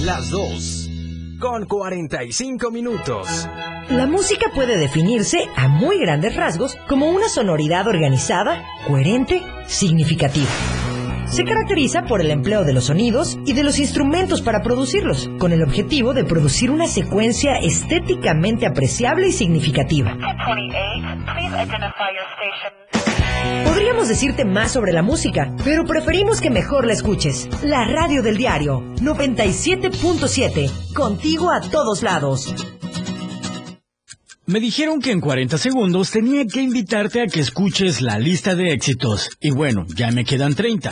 Las dos. Con 45 minutos. La música puede definirse a muy grandes rasgos como una sonoridad organizada, coherente, significativa. Se caracteriza por el empleo de los sonidos y de los instrumentos para producirlos, con el objetivo de producir una secuencia estéticamente apreciable y significativa. Podríamos decirte más sobre la música, pero preferimos que mejor la escuches. La radio del diario 97.7, contigo a todos lados. Me dijeron que en 40 segundos tenía que invitarte a que escuches la lista de éxitos. Y bueno, ya me quedan 30.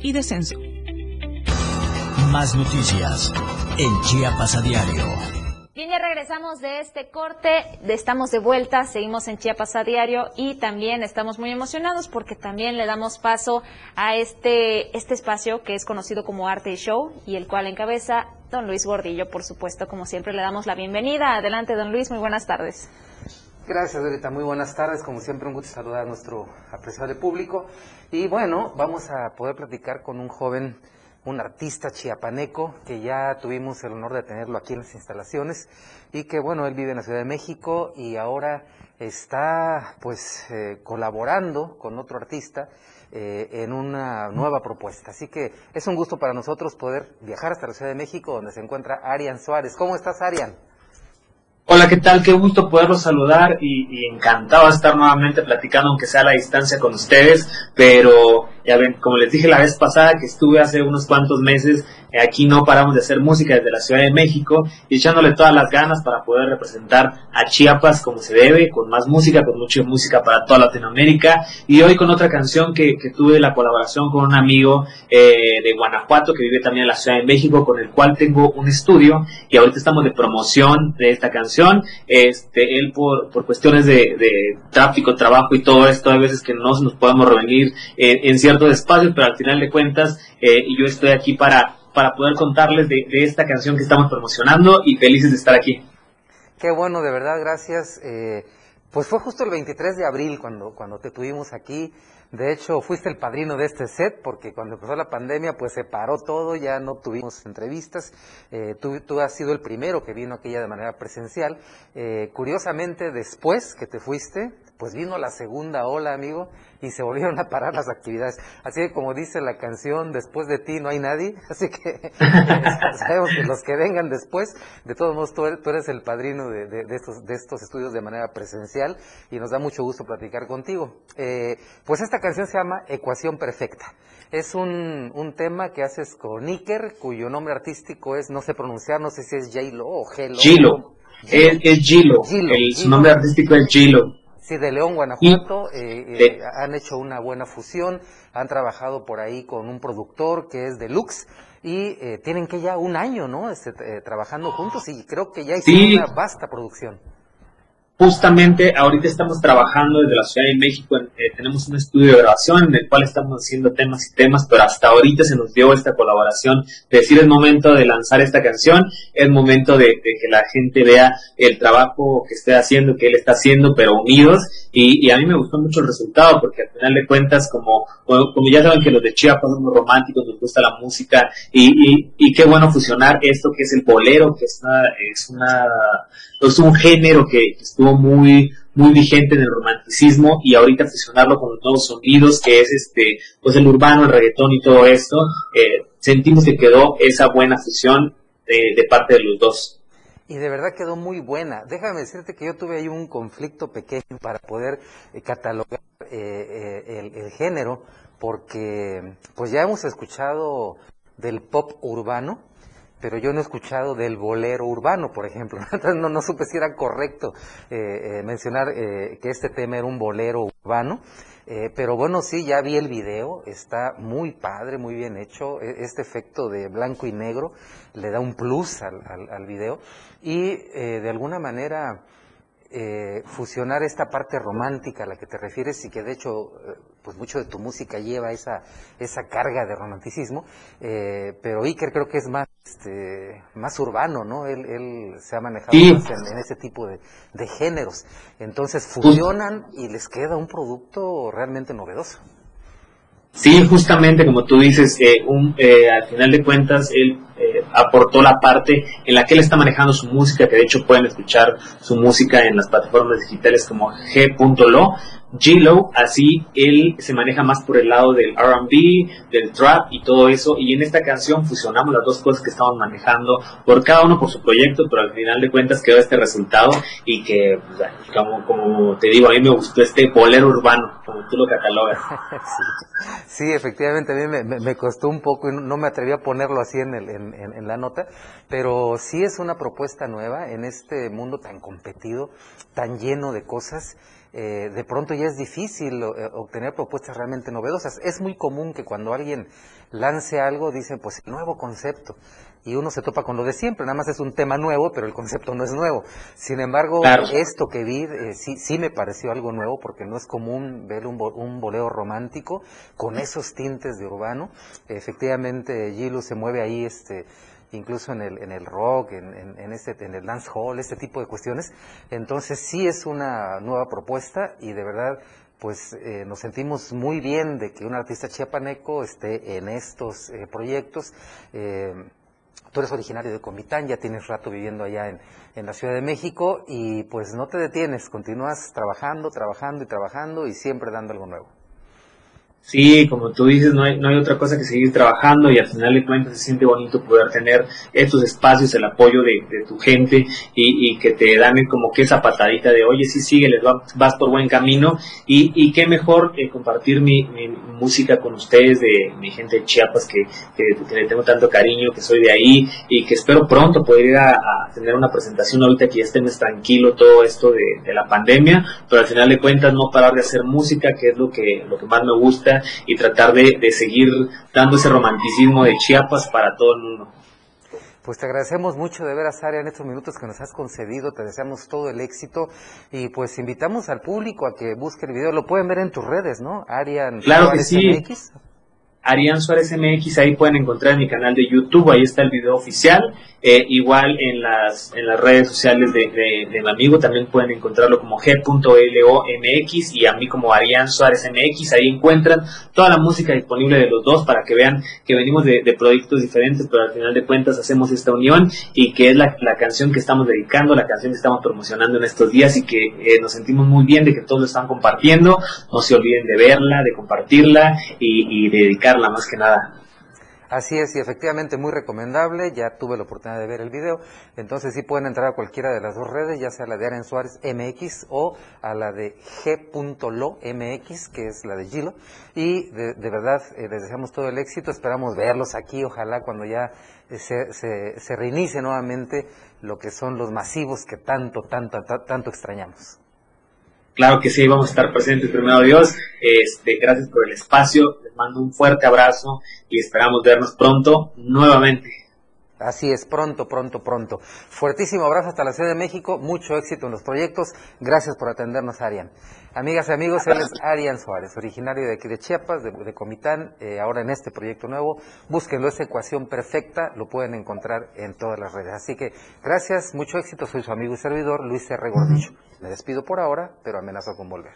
y descenso. Más noticias en Chiapas a diario. Bien, ya regresamos de este corte, estamos de vuelta, seguimos en Chiapas a diario y también estamos muy emocionados porque también le damos paso a este, este espacio que es conocido como Arte y Show y el cual encabeza don Luis Gordillo, por supuesto, como siempre le damos la bienvenida. Adelante, don Luis, muy buenas tardes. Gracias, Dorita. Muy buenas tardes. Como siempre, un gusto saludar a nuestro apreciable público. Y bueno, vamos a poder platicar con un joven, un artista chiapaneco, que ya tuvimos el honor de tenerlo aquí en las instalaciones. Y que bueno, él vive en la Ciudad de México y ahora está pues eh, colaborando con otro artista eh, en una nueva propuesta. Así que es un gusto para nosotros poder viajar hasta la Ciudad de México, donde se encuentra Arian Suárez. ¿Cómo estás, Arian? Hola, ¿qué tal? Qué gusto poderlos saludar y, encantado de estar nuevamente platicando, aunque sea a la distancia con ustedes, pero ya ven, como les dije la vez pasada que estuve hace unos cuantos meses, eh, aquí no paramos de hacer música desde la Ciudad de México y echándole todas las ganas para poder representar a Chiapas como se debe, con más música, con mucha música para toda Latinoamérica y hoy con otra canción que, tuve la colaboración con un amigo eh, de Guanajuato que vive también en la Ciudad de México, con el cual tengo un estudio y ahorita estamos de promoción de esta canción. Este, él por, por cuestiones de, de tráfico, trabajo y todo esto, hay veces que no nos podemos reunir eh, en ciertos espacios, pero al final de cuentas eh, yo estoy aquí para, para poder contarles de, de esta canción que estamos promocionando y felices de estar aquí. Qué bueno, de verdad, gracias. Eh, pues fue justo el 23 de abril cuando, cuando te tuvimos aquí. De hecho, fuiste el padrino de este set porque cuando empezó la pandemia, pues se paró todo, ya no tuvimos entrevistas. Eh, tú, tú has sido el primero que vino aquella de manera presencial. Eh, curiosamente, después que te fuiste, pues vino la segunda ola, amigo, y se volvieron a parar las actividades. Así que como dice la canción, después de ti no hay nadie, [laughs] así que eh, sabemos que los que vengan después, de todos modos tú tú eres el padrino de estos, de estos estudios de manera presencial y nos da mucho gusto platicar contigo. Eh, pues esta canción se llama Ecuación Perfecta. Es un, un tema que haces con Iker, cuyo nombre artístico es, no sé pronunciar, no sé si es J-Lo o G-Lo. Gilo, es, es Gilo, el- su nombre artístico es Gilo. Sí, de León, Guanajuato, eh, eh, han hecho una buena fusión, han trabajado por ahí con un productor que es Deluxe y eh, tienen que ya un año, ¿no? Este, eh, trabajando juntos y creo que ya hicieron Sí. una vasta producción. Justamente ahorita estamos trabajando desde la Ciudad de México, eh, tenemos un estudio de grabación en el cual estamos haciendo temas y temas, pero hasta ahorita se nos dio esta colaboración de decir es momento de lanzar esta canción, es momento de, que la gente vea el trabajo que estoy haciendo, que él está haciendo, pero unidos, y, y a mí me gustó mucho el resultado, porque al final de cuentas, como, como, como ya saben que los de Chiapas somos románticos, nos gusta la música, y, y, y qué bueno fusionar esto que es el bolero, que es una, es una es un género que estuvo muy muy vigente en el romanticismo y ahorita fusionarlo con los nuevos sonidos que es este pues el urbano el reggaetón y todo esto eh, sentimos que quedó esa buena fusión de, de parte de los dos Y de verdad quedó muy buena. Déjame decirte que yo tuve ahí un conflicto pequeño para poder eh, catalogar eh, eh, el, el género, porque pues ya hemos escuchado del pop urbano, pero yo no he escuchado del bolero urbano, por ejemplo. [laughs] No, no supe si era correcto eh, eh, mencionar eh, que este tema era un bolero urbano. Eh, pero bueno, sí, ya vi el video, está muy padre, muy bien hecho. E- Este efecto de blanco y negro le da un plus al, al- video. Y eh, de alguna manera fusionar esta parte romántica a la que te refieres y que de hecho pues mucho de tu música lleva esa, esa carga de romanticismo, pero Iker creo que es más, este, más urbano, ¿no? Él, él se ha manejado Sí. más en, en ese tipo de, de géneros. Entonces fusionan y les queda un producto realmente novedoso. Sí, justamente como tú dices, eh, un, eh, al final de cuentas él eh, aportó la parte en la que él está manejando su música, que de hecho pueden escuchar su música en las plataformas digitales como g.lo, G-Lo, así él se maneja más por el lado del R&B, del trap y todo eso, y en esta canción fusionamos las dos cosas que estamos manejando, por cada uno por su proyecto, pero al final de cuentas quedó este resultado y que, pues, como, como te digo, a mí me gustó este bolero urbano, como tú lo catalogas. [laughs] sí. Efectivamente, a mí me, me- me costó un poco y no me atreví a ponerlo así en, el- en- en- en la nota, pero sí es una propuesta nueva en este mundo tan competido, tan lleno de cosas. Eh, de pronto ya es difícil eh, obtener propuestas realmente novedosas. Es muy común que cuando alguien lance algo, dicen, pues nuevo concepto. Y uno se topa con lo de siempre, nada más es un tema nuevo, pero el concepto no es nuevo. Sin embargo, Claro. esto que vi eh, sí, sí me pareció algo nuevo, porque no es común ver un, bo- un boleo romántico con esos tintes de urbano. Efectivamente, Gilu se mueve ahí, este, incluso en el, en el rock, en, en, este, en el dance hall, este tipo de cuestiones. Entonces sí es una nueva propuesta y de verdad pues eh, nos sentimos muy bien de que un artista chiapaneco esté en estos eh, proyectos. Eh, tú eres originario de Comitán, ya tienes rato viviendo allá en, en la Ciudad de México y pues no te detienes, continúas trabajando, trabajando y trabajando y siempre dando algo nuevo. Sí, como tú dices, no hay, no hay otra cosa que seguir trabajando y al final de cuentas se siente bonito poder tener estos espacios, el apoyo de, tu gente y, que te dan como que esa patadita de, oye, sí, sigue, les vas por buen camino y, y qué mejor que compartir mi, mi, música con ustedes, de mi gente de Chiapas, que, que, que, le tengo tanto cariño, que soy de ahí y que espero pronto poder ir a, tener una presentación ahorita que ya estemos tranquilo todo esto de, de la pandemia, pero al final de cuentas no parar de hacer música, que es lo que, lo que más me gusta y tratar de, de seguir dando ese romanticismo de Chiapas para todo el mundo. Pues te agradecemos mucho de veras, Aria, en estos minutos que nos has concedido, te deseamos todo el éxito y pues invitamos al público a que busque el video, lo pueden ver en tus redes, ¿no? Arian claro que sí. MX. Arián Suárez MX, ahí pueden encontrar en mi canal de YouTube, ahí está el video oficial eh, igual en las, en las redes sociales de, mi amigo también pueden encontrarlo como g.lomx y a mí como Arián Suárez MX. Ahí encuentran toda la música disponible de los dos para que vean que venimos de, de proyectos diferentes, pero al final de cuentas hacemos esta unión y que es la, la, canción que estamos dedicando, la canción que estamos promocionando en estos días y que eh, nos sentimos muy bien de que todos lo están compartiendo. No se olviden de verla, de compartirla y, y dedicarla más que nada. Así es, y efectivamente muy recomendable, ya tuve la oportunidad de ver el video, entonces sí pueden entrar a cualquiera de las dos redes, ya sea la de Aren Suárez MX o a la de G.lo MX, que es la de Gilo, y de, verdad eh, les deseamos todo el éxito, esperamos verlos aquí, ojalá cuando ya se, se, se reinicie nuevamente lo que son los masivos que tanto, tanto, tanto extrañamos. Claro que sí, vamos a estar presentes primero Dios. Este, gracias por el espacio, les mando un fuerte abrazo y esperamos vernos pronto nuevamente. Así es, pronto, pronto, pronto. Fuertísimo abrazo hasta la Ciudad de México, mucho éxito en los proyectos. Gracias por atendernos, Arian. Amigas y amigos, él es Arian Suárez, originario de aquí de Chiapas, de, Comitán, eh, ahora en este proyecto nuevo. Búsquenlo, esa ecuación perfecta, lo pueden encontrar en todas las redes. Así que gracias, mucho éxito, soy su amigo y servidor, Luis R. Gordillo. Me despido por ahora, pero amenazo con volver.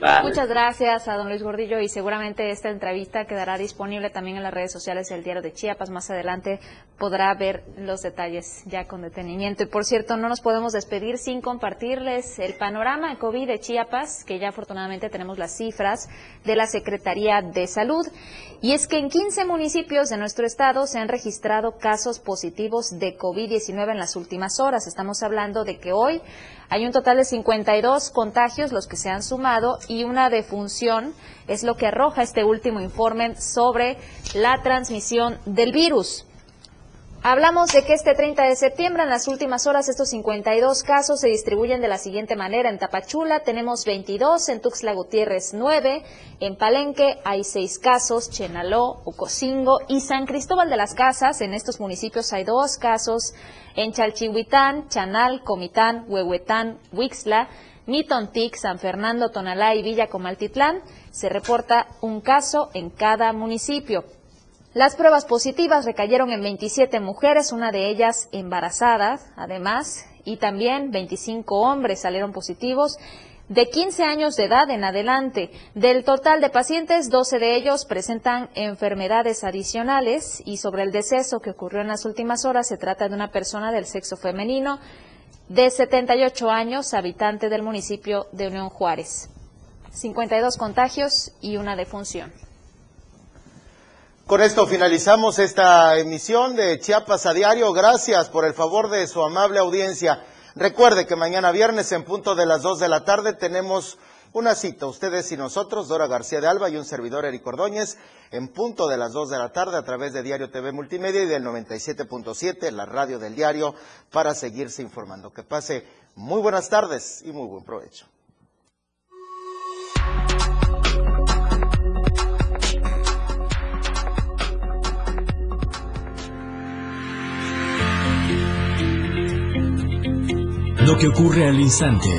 Muchas gracias a don Luis Gordillo y seguramente esta entrevista quedará disponible también en las redes sociales del Diario de Chiapas. Más adelante podrá ver los detalles ya con detenimiento. Y por cierto, no nos podemos despedir sin compartirles el panorama de COVID de Chiapas, que ya afortunadamente tenemos las cifras de la Secretaría de Salud. Y es que en 15 municipios de nuestro estado se han registrado casos positivos de COVID-19 en las últimas horas. Estamos hablando de que hoy hay un total de 52 contagios los que se han sumado y una defunción es lo que arroja este último informe sobre la transmisión del virus. Hablamos de que este 30 de septiembre, en las últimas horas, estos 52 casos se distribuyen de la siguiente manera. En Tapachula tenemos 22, en Tuxtla Gutiérrez 9, en Palenque hay 6 casos, Chenaló, Ocosingo y San Cristóbal de las Casas. En estos municipios hay 2 casos, en Chalchihuitán, Chanal, Comitán, Huehuetán, Huixla, Mitontic, San Fernando, Tonalá y Villa Comaltitlán. Se reporta un caso en cada municipio. Las pruebas positivas recayeron en 27 mujeres, una de ellas embarazada, además, y también 25 hombres salieron positivos de 15 años de edad en adelante. Del total de pacientes, 12 de ellos presentan enfermedades adicionales y sobre el deceso que ocurrió en las últimas horas se trata de una persona del sexo femenino de 78 años, habitante del municipio de Unión Juárez. 52 contagios y una defunción. Con esto finalizamos esta emisión de Chiapas a diario. Gracias por el favor de su amable audiencia. Recuerde que mañana viernes en punto de las 2 de la tarde tenemos una cita, ustedes y nosotros, Dora García de Alba y un servidor Eric Ordóñez, en punto de las 2 de la tarde a través de Diario TV Multimedia y del 97.7, la radio del diario, para seguirse informando. Que pase muy buenas tardes y muy buen provecho. Lo que ocurre al instante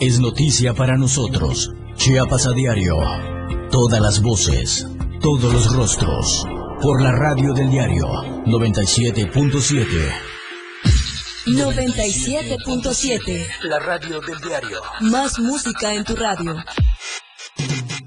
es noticia para nosotros. Chiapas a diario. Todas las voces, todos los rostros. Por la radio del diario 97.7. 97.7. La radio del diario. Más música en tu radio.